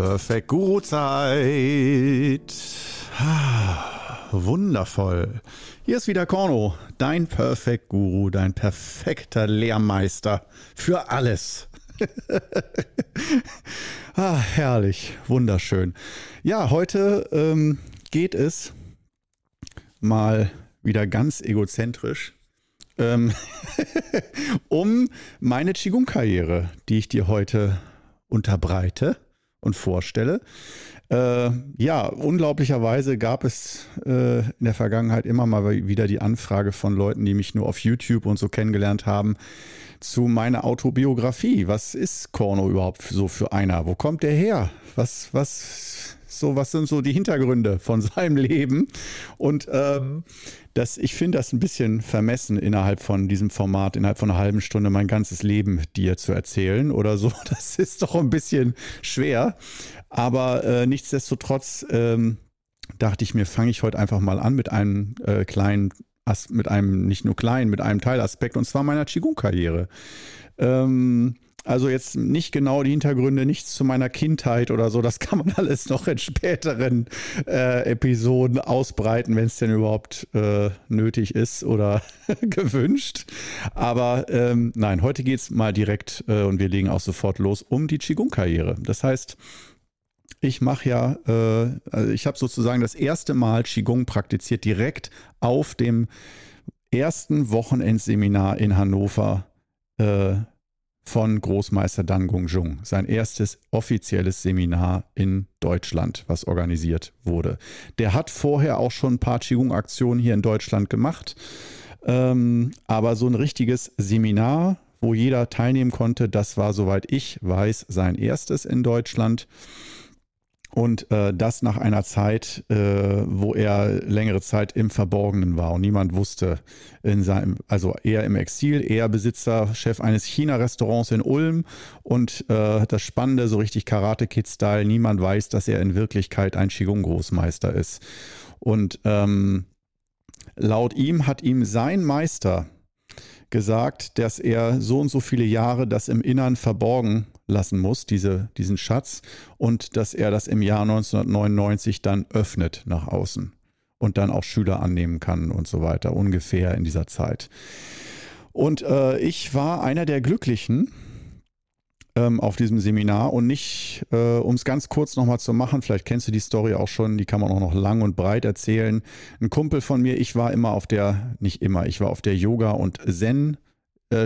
Perfect Guru Zeit. Ah, wundervoll. Hier ist wieder Korno, dein Perfect Guru, dein perfekter Lehrmeister für alles. ah, herrlich, wunderschön. Ja, heute ähm, geht es mal wieder ganz egozentrisch ähm, um meine Qigong-Karriere, die ich dir heute unterbreite und vorstelle. Äh, ja, unglaublicherweise gab es äh, in der Vergangenheit immer mal wieder die Anfrage von Leuten, die mich nur auf YouTube und so kennengelernt haben, zu meiner Autobiografie. Was ist Korno überhaupt so für einer? Wo kommt der her? Was, was, so, was sind so die Hintergründe von seinem Leben? Und ähm, das, ich finde das ein bisschen vermessen, innerhalb von diesem Format, innerhalb von einer halben Stunde mein ganzes Leben dir zu erzählen oder so. Das ist doch ein bisschen schwer. Aber äh, nichtsdestotrotz ähm, dachte ich mir, fange ich heute einfach mal an mit einem äh, kleinen, mit einem, nicht nur kleinen, mit einem Teilaspekt, und zwar meiner Qigong-Karriere. Ähm, also jetzt nicht genau die Hintergründe, nichts zu meiner Kindheit oder so. Das kann man alles noch in späteren äh, Episoden ausbreiten, wenn es denn überhaupt äh, nötig ist oder gewünscht. Aber ähm, nein, heute geht es mal direkt äh, und wir legen auch sofort los um die Qigong-Karriere. Das heißt, ich mache ja, äh, also ich habe sozusagen das erste Mal Qigong praktiziert direkt auf dem ersten Wochenendseminar in Hannover äh, von Großmeister Dan Gongzhong. Sein erstes offizielles Seminar in Deutschland, was organisiert wurde. Der hat vorher auch schon ein paar Qigong-Aktionen hier in Deutschland gemacht. Ähm, aber so ein richtiges Seminar, wo jeder teilnehmen konnte, das war, soweit ich weiß, sein erstes in Deutschland. Und äh, das nach einer Zeit, äh, wo er längere Zeit im Verborgenen war und niemand wusste, in seinem, also er im Exil, er Besitzer, Chef eines China-Restaurants in Ulm und äh, das Spannende, so richtig Karate-Kid-Style, niemand weiß, dass er in Wirklichkeit ein Qigong-Großmeister ist. Und ähm, laut ihm hat ihm sein Meister gesagt, dass er so und so viele Jahre das im Innern verborgen lassen muss, diese, diesen Schatz, und dass er das im Jahr 1999 dann öffnet nach außen und dann auch Schüler annehmen kann und so weiter, ungefähr in dieser Zeit. Und äh, ich war einer der Glücklichen ähm, auf diesem Seminar und nicht, äh, um es ganz kurz nochmal zu machen, vielleicht kennst du die Story auch schon, die kann man auch noch lang und breit erzählen. Ein Kumpel von mir, ich war immer auf der, nicht immer, ich war auf der Yoga- und Zen-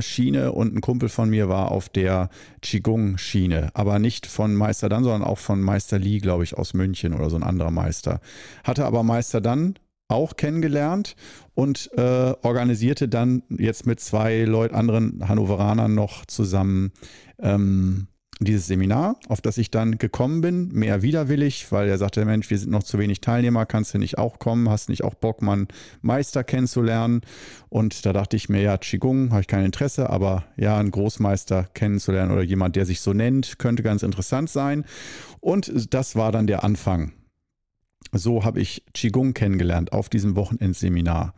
Schiene und ein Kumpel von mir war auf der Qigong-Schiene, aber nicht von Meister Dan, sondern auch von Meister Li, glaube ich, aus München oder so ein anderer Meister. Hatte aber Meister Dan auch kennengelernt und äh, organisierte dann jetzt mit zwei Leut anderen Hannoveranern noch zusammen ähm, dieses Seminar, auf das ich dann gekommen bin, mehr widerwillig, weil er sagte, Mensch, wir sind noch zu wenig Teilnehmer, kannst du nicht auch kommen, hast nicht auch Bock, mal einen Meister kennenzulernen? Und da dachte ich mir, ja, Qigong habe ich kein Interesse, aber ja, einen Großmeister kennenzulernen oder jemand, der sich so nennt, könnte ganz interessant sein. Und das war dann der Anfang. So habe ich Qigong kennengelernt auf diesem Wochenendseminar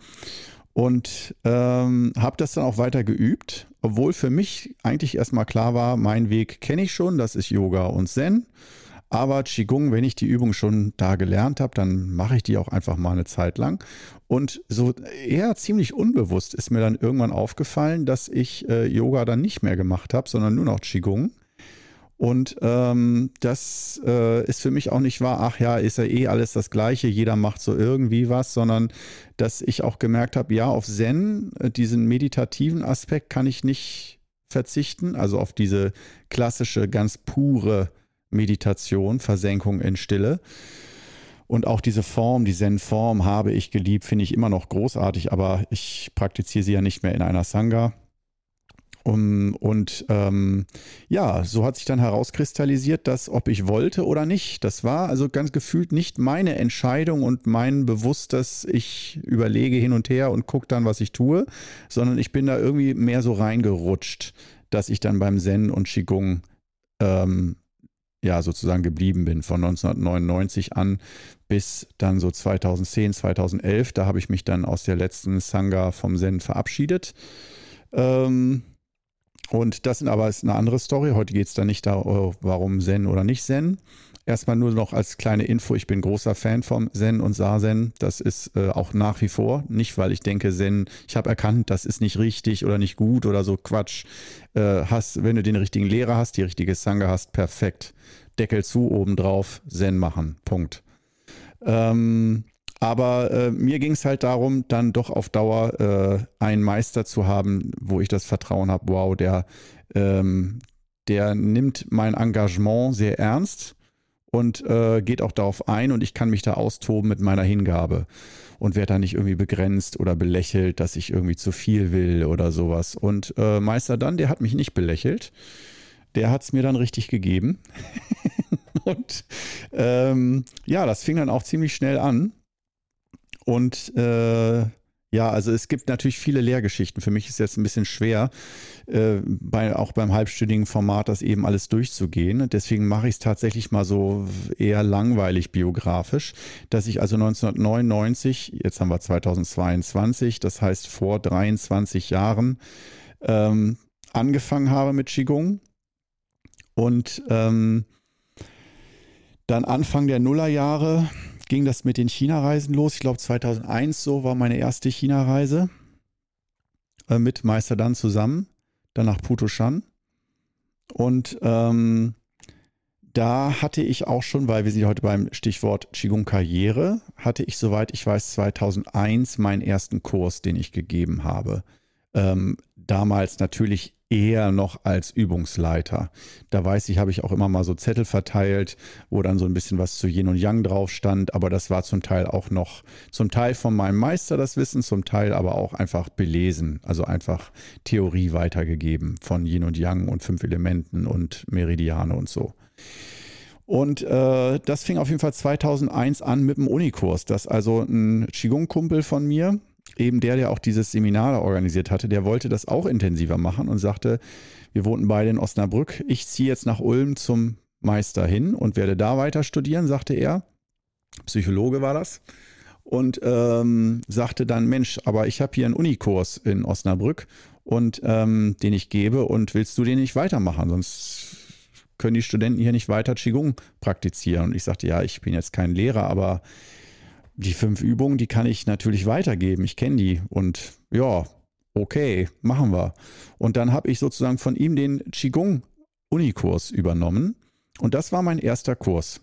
und ähm, habe das dann auch weiter geübt, obwohl für mich eigentlich erstmal klar war, mein Weg kenne ich schon, das ist Yoga und Zen. Aber Qigong, wenn ich die Übung schon da gelernt habe, dann mache ich die auch einfach mal eine Zeit lang. Und so eher ziemlich unbewusst ist mir dann irgendwann aufgefallen, dass ich äh, Yoga dann nicht mehr gemacht habe, sondern nur noch Qigong. Und ähm, das äh, ist für mich auch nicht wahr, ach ja, ist ja eh alles das Gleiche, jeder macht so irgendwie was, sondern dass ich auch gemerkt habe, ja, auf Zen, äh, diesen meditativen Aspekt kann ich nicht verzichten, also auf diese klassische, ganz pure Meditation, Versenkung in Stille. Und auch diese Form, die Zen-Form habe ich geliebt, finde ich immer noch großartig, aber ich praktiziere sie ja nicht mehr in einer Sangha. Um, und ähm, ja, so hat sich dann herauskristallisiert, dass ob ich wollte oder nicht, das war also ganz gefühlt nicht meine Entscheidung und mein bewusstes, ich überlege hin und her und gucke dann, was ich tue, sondern ich bin da irgendwie mehr so reingerutscht, dass ich dann beim Zen und Qigong ähm, ja sozusagen geblieben bin von 1999 an bis dann so 2010, 2011. Da habe ich mich dann aus der letzten Sangha vom Zen verabschiedet. Ähm, und das sind aber ist eine andere Story. Heute geht es da nicht darum, warum Zen oder nicht Zen. erstmal nur noch als kleine Info, ich bin großer Fan vom Zen und Sazen. Das ist äh, auch nach wie vor. Nicht, weil ich denke, Zen, ich habe erkannt, das ist nicht richtig oder nicht gut oder so Quatsch. Äh, hast, wenn du den richtigen Lehrer hast, die richtige Sange hast, perfekt. Deckel zu, obendrauf, Zen machen. Punkt. Ähm, aber äh, mir ging es halt darum, dann doch auf Dauer äh, einen Meister zu haben, wo ich das Vertrauen habe, wow, der, ähm, der nimmt mein Engagement sehr ernst und äh, geht auch darauf ein und ich kann mich da austoben mit meiner Hingabe und werde da nicht irgendwie begrenzt oder belächelt, dass ich irgendwie zu viel will oder sowas. Und äh, Meister dann, der hat mich nicht belächelt. Der hat es mir dann richtig gegeben. und ähm, ja, das fing dann auch ziemlich schnell an. Und äh, ja, also es gibt natürlich viele Lehrgeschichten. Für mich ist jetzt ein bisschen schwer, äh, bei, auch beim halbstündigen Format das eben alles durchzugehen. Deswegen mache ich es tatsächlich mal so eher langweilig biografisch, dass ich also 1999, jetzt haben wir 2022, das heißt vor 23 Jahren, ähm, angefangen habe mit Qigong. Und ähm, dann Anfang der Nullerjahre ging das mit den China-Reisen los. Ich glaube 2001 so war meine erste China-Reise äh, mit Meister Dan zusammen, dann nach Putoshan. Und ähm, da hatte ich auch schon, weil wir sind heute beim Stichwort Qigong Karriere, hatte ich, soweit ich weiß, 2001 meinen ersten Kurs, den ich gegeben habe. Ähm, damals natürlich eher noch als Übungsleiter. Da weiß ich, habe ich auch immer mal so Zettel verteilt, wo dann so ein bisschen was zu Yin und Yang drauf stand, aber das war zum Teil auch noch, zum Teil von meinem Meister das Wissen, zum Teil aber auch einfach belesen, also einfach Theorie weitergegeben von Yin und Yang und fünf Elementen und Meridiane und so. Und äh, das fing auf jeden Fall 2001 an mit dem Unikurs, dass also ein Qigong-Kumpel von mir, eben der, der auch dieses Seminar organisiert hatte, der wollte das auch intensiver machen und sagte, wir wohnten beide in Osnabrück, ich ziehe jetzt nach Ulm zum Meister hin und werde da weiter studieren, sagte er. Psychologe war das. Und ähm, sagte dann, Mensch, aber ich habe hier einen Unikurs in Osnabrück und ähm, den ich gebe und willst du den nicht weitermachen? Sonst können die Studenten hier nicht weiter Qigong praktizieren. Und ich sagte, ja, ich bin jetzt kein Lehrer, aber die fünf Übungen, die kann ich natürlich weitergeben. Ich kenne die und ja, okay, machen wir. Und dann habe ich sozusagen von ihm den Qigong-Unikurs übernommen. Und das war mein erster Kurs.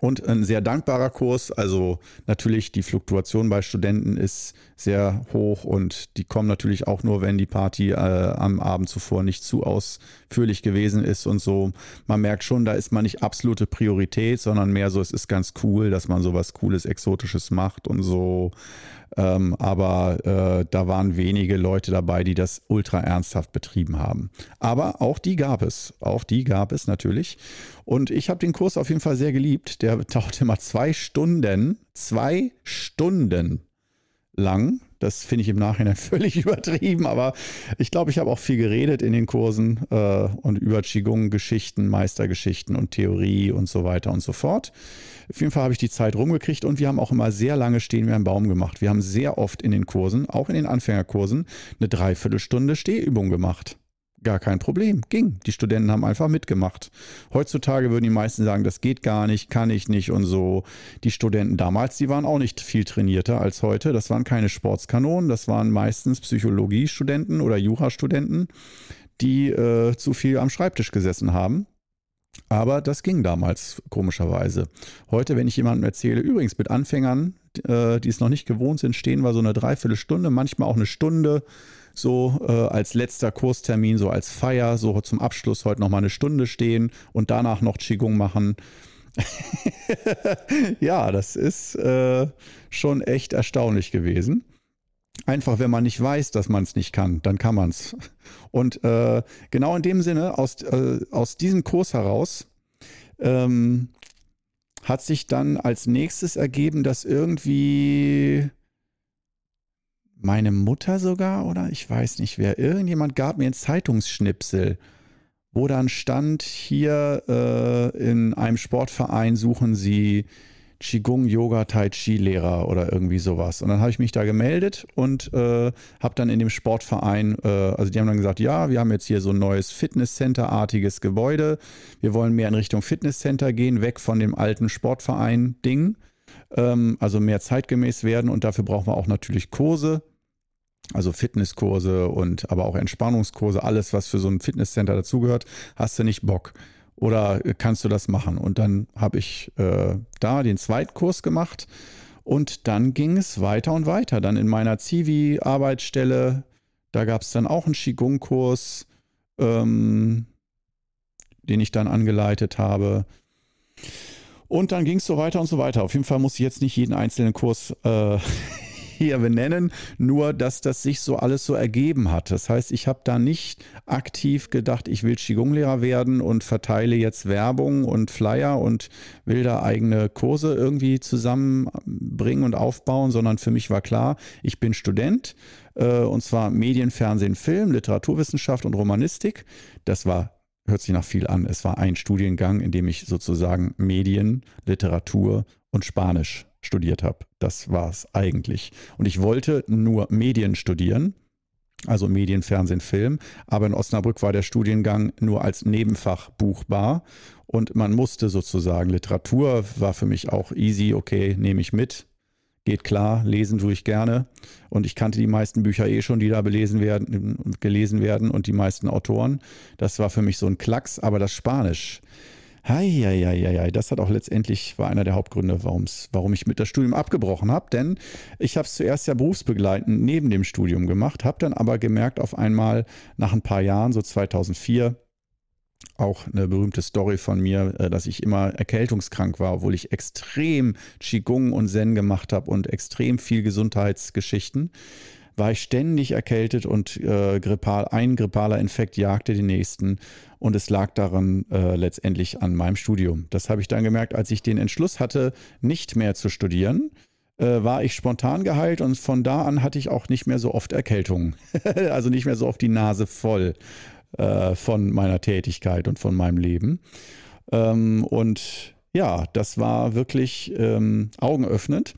Und ein sehr dankbarer Kurs. Also natürlich die Fluktuation bei Studenten ist sehr hoch und die kommen natürlich auch nur, wenn die Party äh, am Abend zuvor nicht zu ausführlich gewesen ist und so. Man merkt schon, da ist man nicht absolute Priorität, sondern mehr so, es ist ganz cool, dass man sowas Cooles, Exotisches macht und so. Ähm, aber äh, da waren wenige Leute dabei, die das ultra ernsthaft betrieben haben. Aber auch die gab es. Auch die gab es natürlich. Und ich habe den Kurs auf jeden Fall sehr geliebt. Der dauerte mal zwei Stunden. Zwei Stunden lang. Das finde ich im Nachhinein völlig übertrieben, aber ich glaube, ich habe auch viel geredet in den Kursen äh, und über Qigong-Geschichten, Meistergeschichten und Theorie und so weiter und so fort. Auf jeden Fall habe ich die Zeit rumgekriegt und wir haben auch immer sehr lange stehen wie ein Baum gemacht. Wir haben sehr oft in den Kursen, auch in den Anfängerkursen, eine Dreiviertelstunde Stehübung gemacht. Gar kein Problem, ging. Die Studenten haben einfach mitgemacht. Heutzutage würden die meisten sagen, das geht gar nicht, kann ich nicht und so. Die Studenten damals, die waren auch nicht viel trainierter als heute. Das waren keine Sportskanonen, das waren meistens Psychologiestudenten oder Jurastudenten, die äh, zu viel am Schreibtisch gesessen haben aber das ging damals komischerweise. Heute, wenn ich jemandem erzähle, übrigens mit Anfängern, äh, die es noch nicht gewohnt sind, stehen wir so eine Dreiviertelstunde, manchmal auch eine Stunde, so äh, als letzter Kurstermin, so als Feier, so zum Abschluss heute nochmal eine Stunde stehen und danach noch Qigong machen. ja, das ist äh, schon echt erstaunlich gewesen. Einfach, wenn man nicht weiß, dass man es nicht kann, dann kann man es. Und äh, genau in dem Sinne, aus, äh, aus diesem Kurs heraus, ähm, hat sich dann als nächstes ergeben, dass irgendwie meine Mutter sogar, oder ich weiß nicht wer, irgendjemand gab mir einen Zeitungsschnipsel, wo dann stand, hier äh, in einem Sportverein suchen sie Qigong, Yoga, Tai Chi Lehrer oder irgendwie sowas. Und dann habe ich mich da gemeldet und äh, habe dann in dem Sportverein, äh, also die haben dann gesagt, ja, wir haben jetzt hier so ein neues Fitnesscenter-artiges Gebäude. Wir wollen mehr in Richtung Fitnesscenter gehen, weg von dem alten Sportverein-Ding. Ähm, also mehr zeitgemäß werden und dafür brauchen wir auch natürlich Kurse. Also Fitnesskurse und aber auch Entspannungskurse, alles, was für so ein Fitnesscenter dazugehört, hast du nicht Bock. Oder kannst du das machen? Und dann habe ich äh, da den Zweitkurs gemacht und dann ging es weiter und weiter. Dann in meiner Zivi-Arbeitsstelle, da gab es dann auch einen Qigong-Kurs, ähm, den ich dann angeleitet habe. Und dann ging es so weiter und so weiter. Auf jeden Fall muss ich jetzt nicht jeden einzelnen Kurs äh, hier benennen, nur dass das sich so alles so ergeben hat. Das heißt, ich habe da nicht aktiv gedacht, ich will Qigong-Lehrer werden und verteile jetzt Werbung und Flyer und will da eigene Kurse irgendwie zusammenbringen und aufbauen, sondern für mich war klar, ich bin Student äh, und zwar Medien, Fernsehen, Film, Literaturwissenschaft und Romanistik. Das war hört sich nach viel an. Es war ein Studiengang, in dem ich sozusagen Medien, Literatur und Spanisch studiert habe. Das war es eigentlich. Und ich wollte nur Medien studieren, also Medien, Fernsehen, Film. Aber in Osnabrück war der Studiengang nur als Nebenfach buchbar. Und man musste sozusagen, Literatur war für mich auch easy, okay, nehme ich mit. Geht klar, lesen tue ich gerne. Und ich kannte die meisten Bücher eh schon, die da belesen werden, gelesen werden und die meisten Autoren. Das war für mich so ein Klacks, aber das Spanisch Heieieiei, das hat auch letztendlich war einer der Hauptgründe, warum ich mit das Studium abgebrochen habe. Denn ich habe es zuerst ja berufsbegleitend neben dem Studium gemacht, habe dann aber gemerkt, auf einmal nach ein paar Jahren, so 2004, auch eine berühmte Story von mir, äh, dass ich immer erkältungskrank war, obwohl ich extrem Qigong und Zen gemacht habe und extrem viel Gesundheitsgeschichten war ich ständig erkältet und äh, grippal, ein grippaler Infekt jagte den nächsten und es lag daran äh, letztendlich an meinem Studium. Das habe ich dann gemerkt, als ich den Entschluss hatte, nicht mehr zu studieren, äh, war ich spontan geheilt und von da an hatte ich auch nicht mehr so oft Erkältungen. also nicht mehr so oft die Nase voll äh, von meiner Tätigkeit und von meinem Leben. Ähm, und ja, das war wirklich ähm, augenöffnend.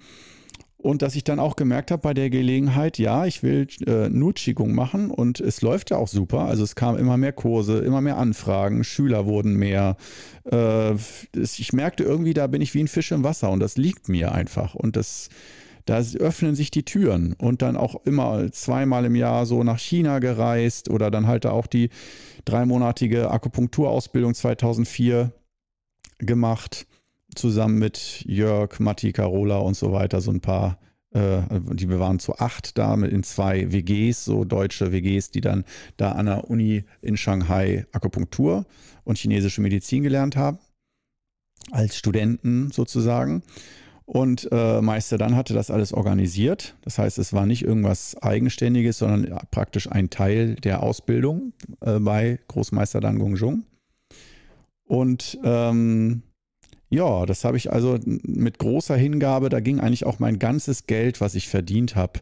Und dass ich dann auch gemerkt habe bei der Gelegenheit, ja, ich will äh, nur Qigong machen und es läuft ja auch super. Also es kamen immer mehr Kurse, immer mehr Anfragen, Schüler wurden mehr. Äh, ich merkte irgendwie, da bin ich wie ein Fisch im Wasser und das liegt mir einfach. Und das, da öffnen sich die Türen und dann auch immer zweimal im Jahr so nach China gereist oder dann halt auch die dreimonatige Akupunkturausbildung 2004 gemacht zusammen mit Jörg, Matti, Carola und so weiter, so ein paar, äh, die wir waren zu acht da in zwei WGs, so deutsche WGs, die dann da an der Uni in Shanghai Akupunktur und chinesische Medizin gelernt haben, als Studenten sozusagen. Und äh, Meister dann hatte das alles organisiert. Das heißt, es war nicht irgendwas Eigenständiges, sondern praktisch ein Teil der Ausbildung äh, bei Großmeister Dan Gongzhong. Und ähm, ja, das habe ich also mit großer Hingabe, da ging eigentlich auch mein ganzes Geld, was ich verdient habe,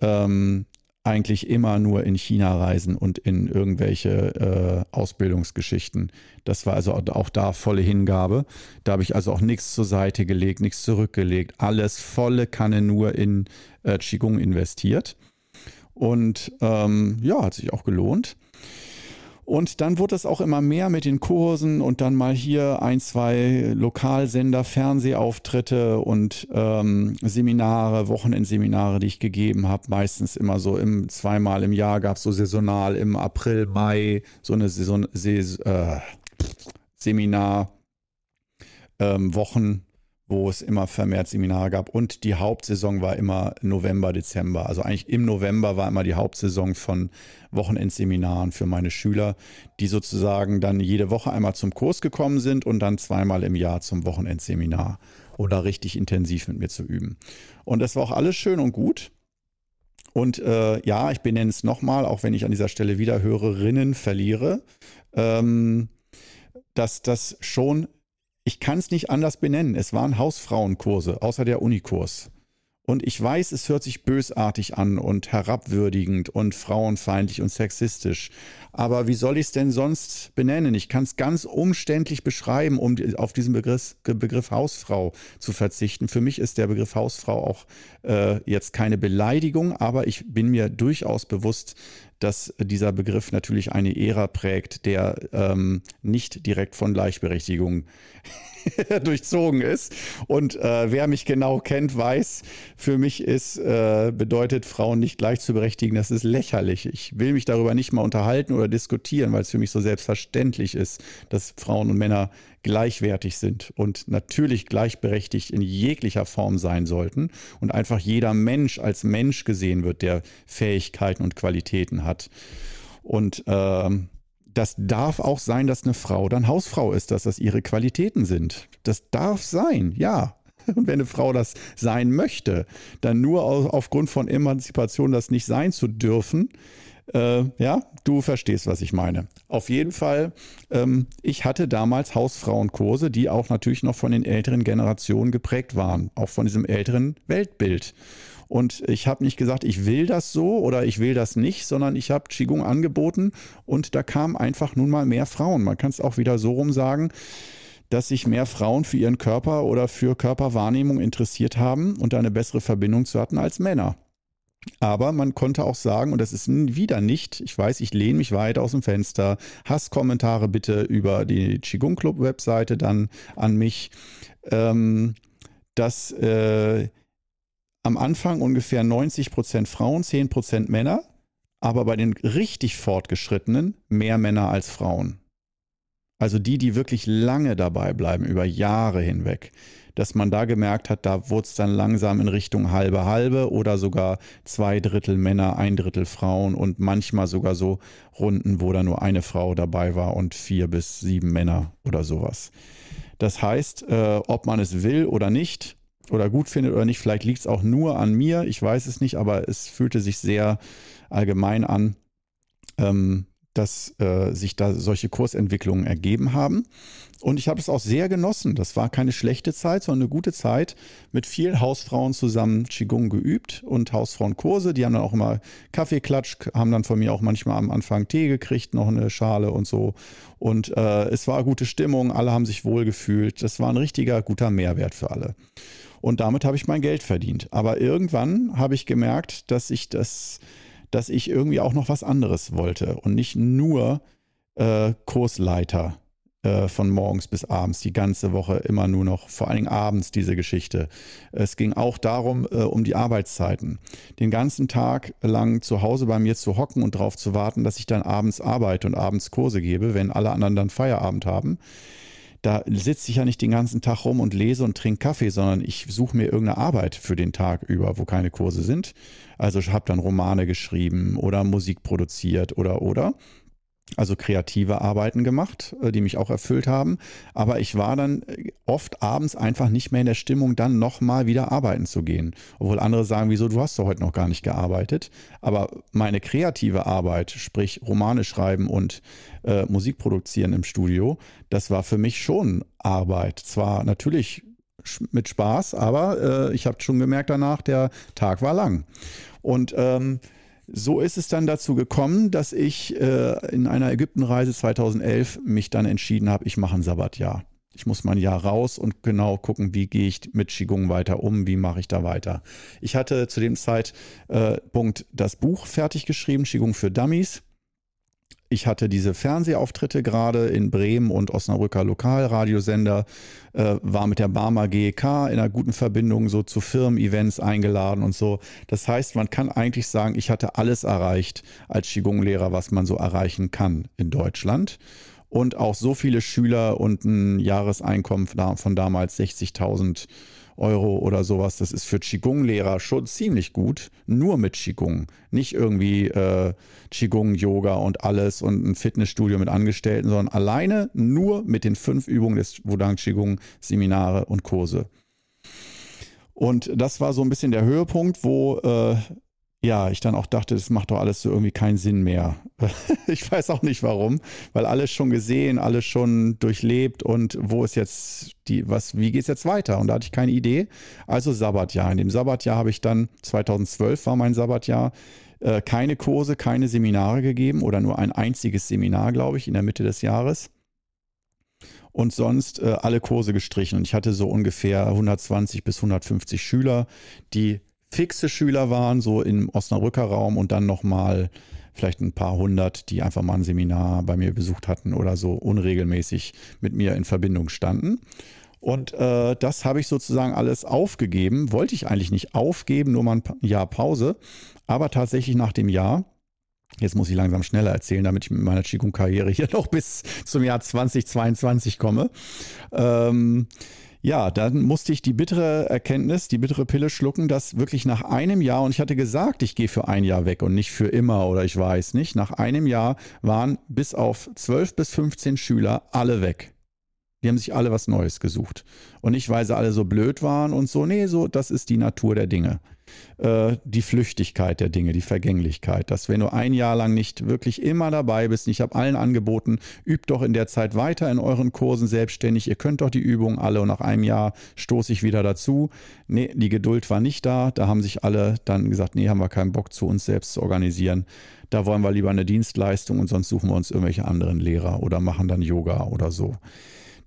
ähm, eigentlich immer nur in China reisen und in irgendwelche äh, Ausbildungsgeschichten. Das war also auch da volle Hingabe. Da habe ich also auch nichts zur Seite gelegt, nichts zurückgelegt. Alles volle Kanne nur in äh, Qigong investiert. Und ähm, ja, hat sich auch gelohnt. Und dann wurde es auch immer mehr mit den Kursen und dann mal hier ein, zwei Lokalsender, Fernsehauftritte und ähm, Seminare, Wochenendseminare, die ich gegeben habe. Meistens immer so im zweimal im Jahr gab es so saisonal im April, Mai so eine Saison, Saison äh, Seminar. Ähm, Wochen wo es immer vermehrt Seminare gab. Und die Hauptsaison war immer November, Dezember. Also eigentlich im November war immer die Hauptsaison von Wochenendseminaren für meine Schüler, die sozusagen dann jede Woche einmal zum Kurs gekommen sind und dann zweimal im Jahr zum Wochenendseminar oder richtig intensiv mit mir zu üben. Und das war auch alles schön und gut. Und äh, ja, ich benenne es nochmal, auch wenn ich an dieser Stelle wieder Hörerinnen verliere, ähm, dass das schon ich kann es nicht anders benennen. Es waren Hausfrauenkurse, außer der Unikurs. Und ich weiß, es hört sich bösartig an und herabwürdigend und frauenfeindlich und sexistisch. Aber wie soll ich es denn sonst benennen? Ich kann es ganz umständlich beschreiben, um auf diesen Begriff, Begriff Hausfrau zu verzichten. Für mich ist der Begriff Hausfrau auch äh, jetzt keine Beleidigung, aber ich bin mir durchaus bewusst, dass dieser Begriff natürlich eine Ära prägt, der ähm, nicht direkt von Gleichberechtigung durchzogen ist. Und äh, wer mich genau kennt, weiß, für mich ist, äh, bedeutet Frauen nicht gleich zu berechtigen, das ist lächerlich. Ich will mich darüber nicht mal unterhalten oder diskutieren, weil es für mich so selbstverständlich ist, dass Frauen und Männer gleichwertig sind und natürlich gleichberechtigt in jeglicher Form sein sollten und einfach jeder Mensch als Mensch gesehen wird, der Fähigkeiten und Qualitäten hat. Und ähm, das darf auch sein, dass eine Frau dann Hausfrau ist, dass das ihre Qualitäten sind. Das darf sein, ja. Und wenn eine Frau das sein möchte, dann nur aufgrund von Emanzipation das nicht sein zu dürfen, äh, ja, du verstehst, was ich meine. Auf jeden Fall, ähm, ich hatte damals Hausfrauenkurse, die auch natürlich noch von den älteren Generationen geprägt waren, auch von diesem älteren Weltbild. Und ich habe nicht gesagt, ich will das so oder ich will das nicht, sondern ich habe Qigong angeboten und da kamen einfach nun mal mehr Frauen. Man kann es auch wieder so rum sagen, dass sich mehr Frauen für ihren Körper oder für Körperwahrnehmung interessiert haben und eine bessere Verbindung zu hatten als Männer. Aber man konnte auch sagen, und das ist wieder nicht, ich weiß, ich lehne mich weit aus dem Fenster, Hasskommentare bitte über die Qigong Club Webseite dann an mich, ähm, dass äh, am Anfang ungefähr 90 Prozent Frauen, 10 Prozent Männer, aber bei den richtig Fortgeschrittenen mehr Männer als Frauen. Also die, die wirklich lange dabei bleiben, über Jahre hinweg, dass man da gemerkt hat, da wurde es dann langsam in Richtung halbe halbe oder sogar zwei Drittel Männer, ein Drittel Frauen und manchmal sogar so Runden, wo da nur eine Frau dabei war und vier bis sieben Männer oder sowas. Das heißt, äh, ob man es will oder nicht, oder gut findet oder nicht. Vielleicht liegt es auch nur an mir, ich weiß es nicht, aber es fühlte sich sehr allgemein an, ähm, dass äh, sich da solche Kursentwicklungen ergeben haben. Und ich habe es auch sehr genossen. Das war keine schlechte Zeit, sondern eine gute Zeit mit vielen Hausfrauen zusammen Qigong geübt und Hausfrauenkurse. Die haben dann auch immer Kaffeeklatsch, haben dann von mir auch manchmal am Anfang Tee gekriegt, noch eine Schale und so. Und äh, es war gute Stimmung, alle haben sich wohl gefühlt. Das war ein richtiger guter Mehrwert für alle. Und damit habe ich mein Geld verdient. Aber irgendwann habe ich gemerkt, dass ich das, dass ich irgendwie auch noch was anderes wollte und nicht nur äh, Kursleiter äh, von morgens bis abends, die ganze Woche immer nur noch, vor allen Dingen abends diese Geschichte. Es ging auch darum, äh, um die Arbeitszeiten. Den ganzen Tag lang zu Hause bei mir zu hocken und darauf zu warten, dass ich dann abends arbeite und abends Kurse gebe, wenn alle anderen dann Feierabend haben da sitze ich ja nicht den ganzen Tag rum und lese und trinke Kaffee, sondern ich suche mir irgendeine Arbeit für den Tag über, wo keine Kurse sind. Also ich habe dann Romane geschrieben oder Musik produziert oder oder also kreative Arbeiten gemacht, äh, die mich auch erfüllt haben. Aber ich war dann äh, oft abends einfach nicht mehr in der Stimmung, dann nochmal wieder arbeiten zu gehen. Obwohl andere sagen, wieso, du hast doch heute noch gar nicht gearbeitet. Aber meine kreative Arbeit, sprich Romane schreiben und äh, Musik produzieren im Studio, das war für mich schon Arbeit. Zwar natürlich mit Spaß, aber äh, ich habe schon gemerkt danach, der Tag war lang. Und ähm, so ist es dann dazu gekommen, dass ich äh, in einer Ägyptenreise 2011 mich dann entschieden habe, ich mache ein Sabbatjahr. Ich muss mal ein Jahr raus und genau gucken, wie gehe ich mit Qigong weiter um, wie mache ich da weiter. Ich hatte zu dem Zeitpunkt das Buch fertig geschrieben, Qigong für Dummies ich hatte diese Fernsehauftritte gerade in Bremen und Osnabrücker Lokalradiosender, äh, war mit der Barmer GEK in einer guten Verbindung so zu Firmen-Events eingeladen und so. Das heißt, man kann eigentlich sagen, ich hatte alles erreicht als Qigong-Lehrer, was man so erreichen kann in Deutschland. Und auch so viele Schüler und ein Jahreseinkommen von damals 60.000 Euro oder sowas. Das ist für Qigong-Lehrer schon ziemlich gut. Nur mit Qigong. Nicht irgendwie äh, Qigong, Yoga und alles und ein Fitnessstudio mit Angestellten, sondern alleine nur mit den fünf Übungen des Wudang Qigong, Seminare und Kurse. Und das war so ein bisschen der Höhepunkt, wo äh, ja, ich dann auch dachte, das macht doch alles so irgendwie keinen Sinn mehr. ich weiß auch nicht warum, weil alles schon gesehen, alles schon durchlebt und wo ist jetzt die, was, wie geht es jetzt weiter? Und da hatte ich keine Idee. Also Sabbatjahr. In dem Sabbatjahr habe ich dann, 2012 war mein Sabbatjahr, äh, keine Kurse, keine Seminare gegeben oder nur ein einziges Seminar, glaube ich, in der Mitte des Jahres. Und sonst äh, alle Kurse gestrichen. Und ich hatte so ungefähr 120 bis 150 Schüler, die fixe Schüler waren, so im Osnabrücker Raum und dann nochmal vielleicht ein paar hundert, die einfach mal ein Seminar bei mir besucht hatten oder so unregelmäßig mit mir in Verbindung standen. Und äh, das habe ich sozusagen alles aufgegeben. Wollte ich eigentlich nicht aufgeben, nur mal ein Jahr Pause. Aber tatsächlich nach dem Jahr, jetzt muss ich langsam schneller erzählen, damit ich mit meiner Qigong-Karriere hier noch bis zum Jahr 2022 komme. Ähm, ja, dann musste ich die bittere Erkenntnis, die bittere Pille schlucken, dass wirklich nach einem Jahr, und ich hatte gesagt, ich gehe für ein Jahr weg und nicht für immer oder ich weiß nicht, nach einem Jahr waren bis auf 12 bis 15 Schüler alle weg. Die haben sich alle was Neues gesucht. Und nicht, weil sie alle so blöd waren und so, nee, so, das ist die Natur der Dinge. Äh, die Flüchtigkeit der Dinge, die Vergänglichkeit. Dass wenn du ein Jahr lang nicht wirklich immer dabei bist, ich habe allen angeboten, übt doch in der Zeit weiter in euren Kursen selbstständig, ihr könnt doch die Übungen alle und nach einem Jahr stoße ich wieder dazu. Nee, die Geduld war nicht da, da haben sich alle dann gesagt, nee, haben wir keinen Bock zu uns selbst zu organisieren. Da wollen wir lieber eine Dienstleistung und sonst suchen wir uns irgendwelche anderen Lehrer oder machen dann Yoga oder so.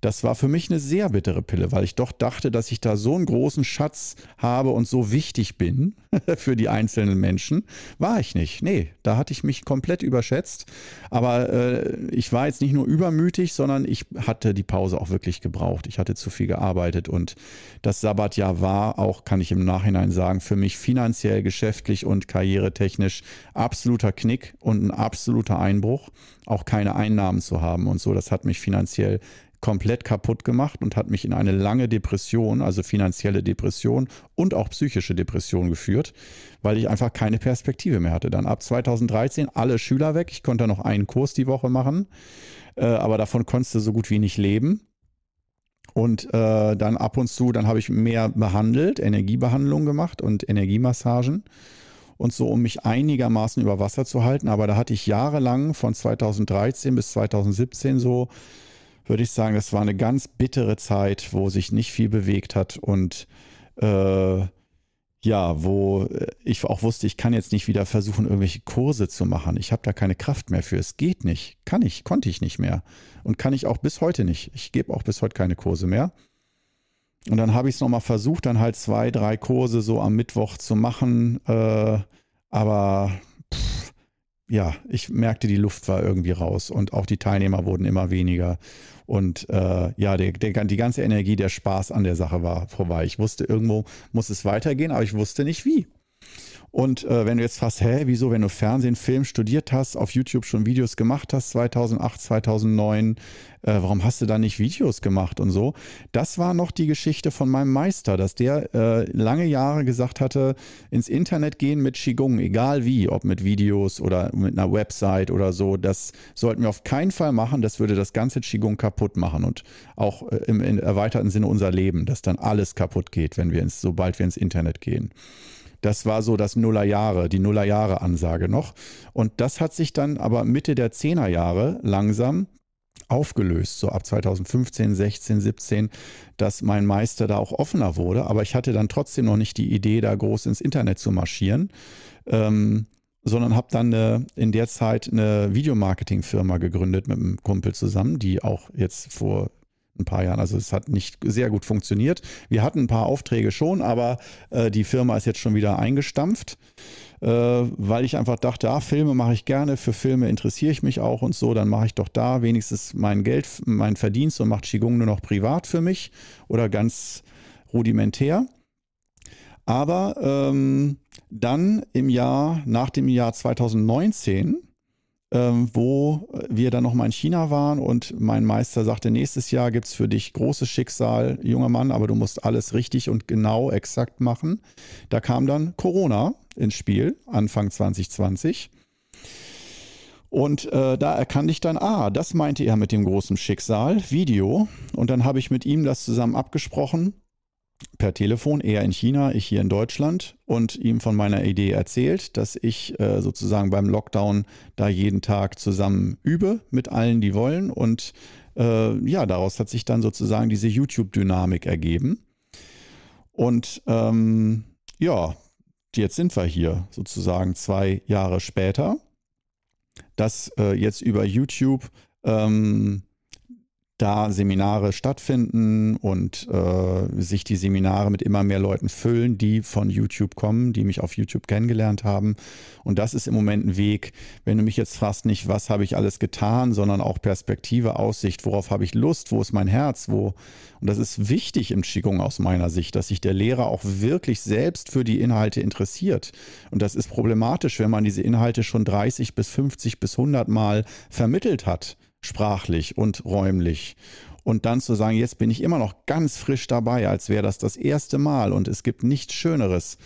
Das war für mich eine sehr bittere Pille, weil ich doch dachte, dass ich da so einen großen Schatz habe und so wichtig bin für die einzelnen Menschen. War ich nicht. Nee, da hatte ich mich komplett überschätzt. Aber äh, ich war jetzt nicht nur übermütig, sondern ich hatte die Pause auch wirklich gebraucht. Ich hatte zu viel gearbeitet und das Sabbatjahr war auch, kann ich im Nachhinein sagen, für mich finanziell, geschäftlich und karrieretechnisch absoluter Knick und ein absoluter Einbruch, auch keine Einnahmen zu haben und so. Das hat mich finanziell komplett kaputt gemacht und hat mich in eine lange Depression, also finanzielle Depression und auch psychische Depression geführt, weil ich einfach keine Perspektive mehr hatte. Dann ab 2013 alle Schüler weg. Ich konnte noch einen Kurs die Woche machen, äh, aber davon konntest du so gut wie nicht leben. Und äh, dann ab und zu, dann habe ich mehr behandelt, Energiebehandlung gemacht und Energiemassagen und so, um mich einigermaßen über Wasser zu halten. Aber da hatte ich jahrelang von 2013 bis 2017 so würde ich sagen, das war eine ganz bittere Zeit, wo sich nicht viel bewegt hat und äh, ja, wo ich auch wusste, ich kann jetzt nicht wieder versuchen, irgendwelche Kurse zu machen. Ich habe da keine Kraft mehr für. Es geht nicht. Kann ich, konnte ich nicht mehr. Und kann ich auch bis heute nicht. Ich gebe auch bis heute keine Kurse mehr. Und dann habe ich es nochmal versucht, dann halt zwei, drei Kurse so am Mittwoch zu machen. Äh, aber pff, ja, ich merkte, die Luft war irgendwie raus und auch die Teilnehmer wurden immer weniger. Und äh, ja, der, der, die ganze Energie, der Spaß an der Sache war vorbei. Ich wusste, irgendwo muss es weitergehen, aber ich wusste nicht wie. Und äh, wenn du jetzt fragst, hä, wieso, wenn du Fernsehen, Film studiert hast, auf YouTube schon Videos gemacht hast, 2008, 2009, äh, warum hast du da nicht Videos gemacht und so? Das war noch die Geschichte von meinem Meister, dass der äh, lange Jahre gesagt hatte, ins Internet gehen mit Qigong, egal wie, ob mit Videos oder mit einer Website oder so, das sollten wir auf keinen Fall machen, das würde das ganze Qigong kaputt machen und auch äh, im, im erweiterten Sinne unser Leben, dass dann alles kaputt geht, wenn wir ins, sobald wir ins Internet gehen. Das war so das Nullerjahre, die Nullerjahre-Ansage noch. Und das hat sich dann aber Mitte der Zehnerjahre langsam aufgelöst, so ab 2015, 16, 17, dass mein Meister da auch offener wurde. Aber ich hatte dann trotzdem noch nicht die Idee, da groß ins Internet zu marschieren. Ähm, sondern habe dann eine, in der Zeit eine Videomarketing-Firma gegründet mit einem Kumpel zusammen, die auch jetzt vor ein paar Jahren. Also es hat nicht sehr gut funktioniert. Wir hatten ein paar Aufträge schon, aber äh, die Firma ist jetzt schon wieder eingestampft, äh, weil ich einfach dachte, ah, Filme mache ich gerne, für Filme interessiere ich mich auch und so, dann mache ich doch da wenigstens mein Geld, mein Verdienst und mache Qigong nur noch privat für mich oder ganz rudimentär. Aber ähm, dann im Jahr, nach dem Jahr 2019, ähm, wo wir dann nochmal in China waren und mein Meister sagte, nächstes Jahr gibt es für dich großes Schicksal, junger Mann, aber du musst alles richtig und genau exakt machen. Da kam dann Corona ins Spiel, Anfang 2020. Und äh, da erkannte ich dann, ah, das meinte er mit dem großen Schicksal, Video. Und dann habe ich mit ihm das zusammen abgesprochen per Telefon, er in China, ich hier in Deutschland und ihm von meiner Idee erzählt, dass ich äh, sozusagen beim Lockdown da jeden Tag zusammen übe mit allen, die wollen. Und äh, ja, daraus hat sich dann sozusagen diese YouTube-Dynamik ergeben. Und ähm, ja, jetzt sind wir hier sozusagen zwei Jahre später, dass äh, jetzt über YouTube ähm, da Seminare stattfinden und äh, sich die Seminare mit immer mehr Leuten füllen, die von YouTube kommen, die mich auf YouTube kennengelernt haben. Und das ist im Moment ein Weg, wenn du mich jetzt fragst, nicht, was habe ich alles getan, sondern auch Perspektive, Aussicht, worauf habe ich Lust, wo ist mein Herz, wo. Und das ist wichtig im Qigong aus meiner Sicht, dass sich der Lehrer auch wirklich selbst für die Inhalte interessiert. Und das ist problematisch, wenn man diese Inhalte schon 30 bis 50 bis 100 Mal vermittelt hat sprachlich und räumlich. Und dann zu sagen, jetzt bin ich immer noch ganz frisch dabei, als wäre das das erste Mal und es gibt nichts Schöneres.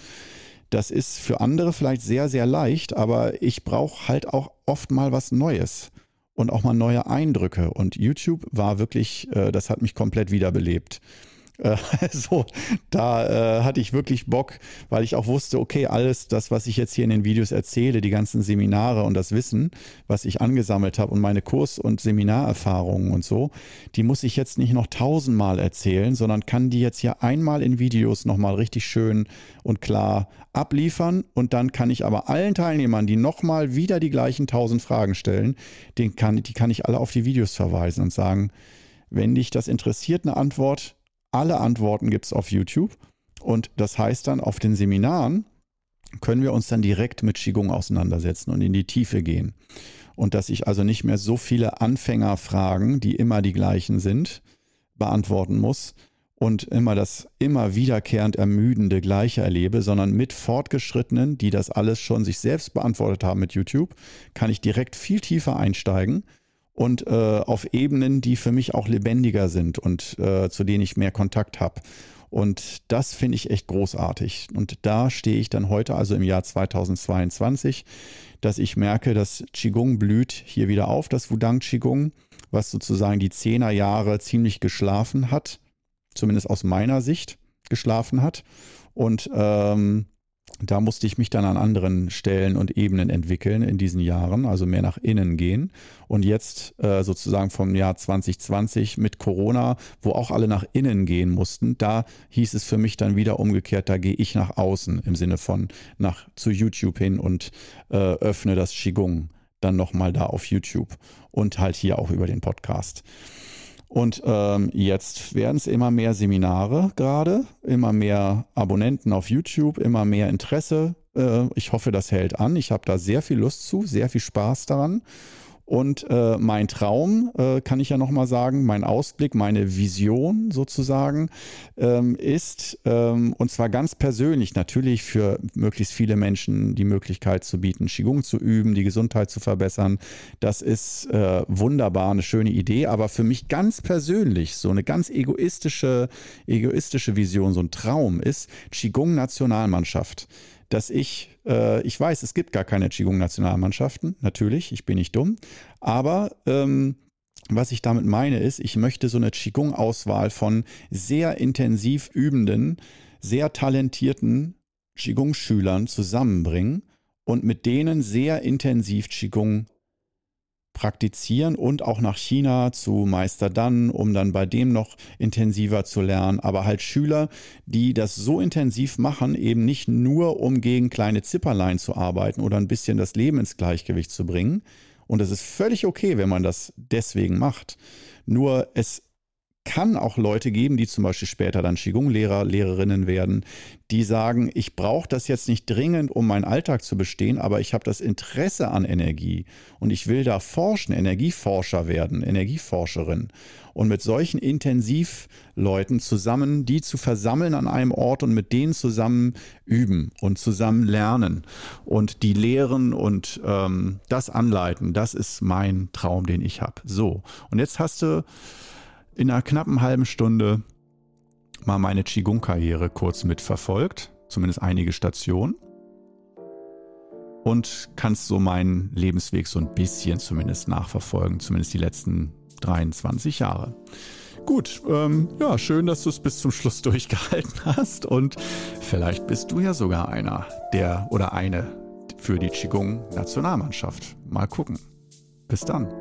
Das ist für andere vielleicht sehr, sehr leicht, aber ich brauche halt auch oft mal was Neues und auch mal neue Eindrücke. Und YouTube war wirklich, äh, das hat mich komplett wiederbelebt. Also da äh, hatte ich wirklich Bock, weil ich auch wusste, okay, alles das, was ich jetzt hier in den Videos erzähle, die ganzen Seminare und das Wissen, was ich angesammelt habe und meine Kurs- und Seminarerfahrungen und so, die muss ich jetzt nicht noch tausendmal erzählen, sondern kann die jetzt hier einmal in Videos nochmal richtig schön und klar abliefern. Und dann kann ich aber allen Teilnehmern, die nochmal wieder die gleichen tausend Fragen stellen, den kann, die kann ich alle auf die Videos verweisen und sagen, wenn dich das interessiert, eine Antwort, alle Antworten gibt es auf YouTube. Und das heißt dann, auf den Seminaren können wir uns dann direkt mit Qigong auseinandersetzen und in die Tiefe gehen. Und dass ich also nicht mehr so viele Anfängerfragen, die immer die gleichen sind, beantworten muss und immer das immer wiederkehrend ermüdende Gleiche erlebe, sondern mit Fortgeschrittenen, die das alles schon sich selbst beantwortet haben mit YouTube, kann ich direkt viel tiefer einsteigen und äh, auf Ebenen, die für mich auch lebendiger sind und äh, zu denen ich mehr Kontakt habe. Und das finde ich echt großartig. Und da stehe ich dann heute, also im Jahr 2022, dass ich merke, dass Qigong blüht hier wieder auf, das Wudang Qigong, was sozusagen die Zehnerjahre ziemlich geschlafen hat, zumindest aus meiner Sicht geschlafen hat. Und ähm, da musste ich mich dann an anderen Stellen und Ebenen entwickeln in diesen Jahren, also mehr nach innen gehen. Und jetzt äh, sozusagen vom Jahr 2020 mit Corona, wo auch alle nach innen gehen mussten, da hieß es für mich dann wieder umgekehrt, da gehe ich nach außen im Sinne von nach zu YouTube hin und äh, öffne das Qigong dann nochmal da auf YouTube und halt hier auch über den Podcast. Und ähm, jetzt werden es immer mehr Seminare gerade, immer mehr Abonnenten auf YouTube, immer mehr Interesse. Äh, ich hoffe, das hält an. Ich habe da sehr viel Lust zu, sehr viel Spaß daran. Und äh, mein Traum, äh, kann ich ja nochmal sagen, mein Ausblick, meine Vision sozusagen, ähm, ist, ähm, und zwar ganz persönlich, natürlich für möglichst viele Menschen die Möglichkeit zu bieten, Qigong zu üben, die Gesundheit zu verbessern. Das ist äh, wunderbar, eine schöne Idee, aber für mich ganz persönlich, so eine ganz egoistische, egoistische Vision, so ein Traum ist Qigong-Nationalmannschaft dass ich, äh, ich weiß, es gibt gar keine Qigong-Nationalmannschaften, natürlich, ich bin nicht dumm, aber ähm, was ich damit meine ist, ich möchte so eine Qigong-Auswahl von sehr intensiv übenden, sehr talentierten Qigong-Schülern zusammenbringen und mit denen sehr intensiv Qigong praktizieren und auch nach China zu Meister Dan, um dann bei dem noch intensiver zu lernen. Aber halt Schüler, die das so intensiv machen, eben nicht nur um gegen kleine Zipperlein zu arbeiten oder ein bisschen das Leben ins Gleichgewicht zu bringen. Und es ist völlig okay, wenn man das deswegen macht. Nur es kann auch Leute geben, die zum Beispiel später dann Qigong-Lehrer, Lehrerinnen werden, die sagen, ich brauche das jetzt nicht dringend, um meinen Alltag zu bestehen, aber ich habe das Interesse an Energie und ich will da forschen, Energieforscher werden, Energieforscherin. Und mit solchen Intensivleuten zusammen, die zu versammeln an einem Ort und mit denen zusammen üben und zusammen lernen und die lehren und ähm, das anleiten, das ist mein Traum, den ich habe. So, und jetzt hast du in einer knappen halben Stunde mal meine Qigong-Karriere kurz mitverfolgt, zumindest einige Stationen. Und kannst so meinen Lebensweg so ein bisschen zumindest nachverfolgen, zumindest die letzten 23 Jahre. Gut, ähm, ja, schön, dass du es bis zum Schluss durchgehalten hast und vielleicht bist du ja sogar einer der oder eine für die Qigong Nationalmannschaft. Mal gucken. Bis dann.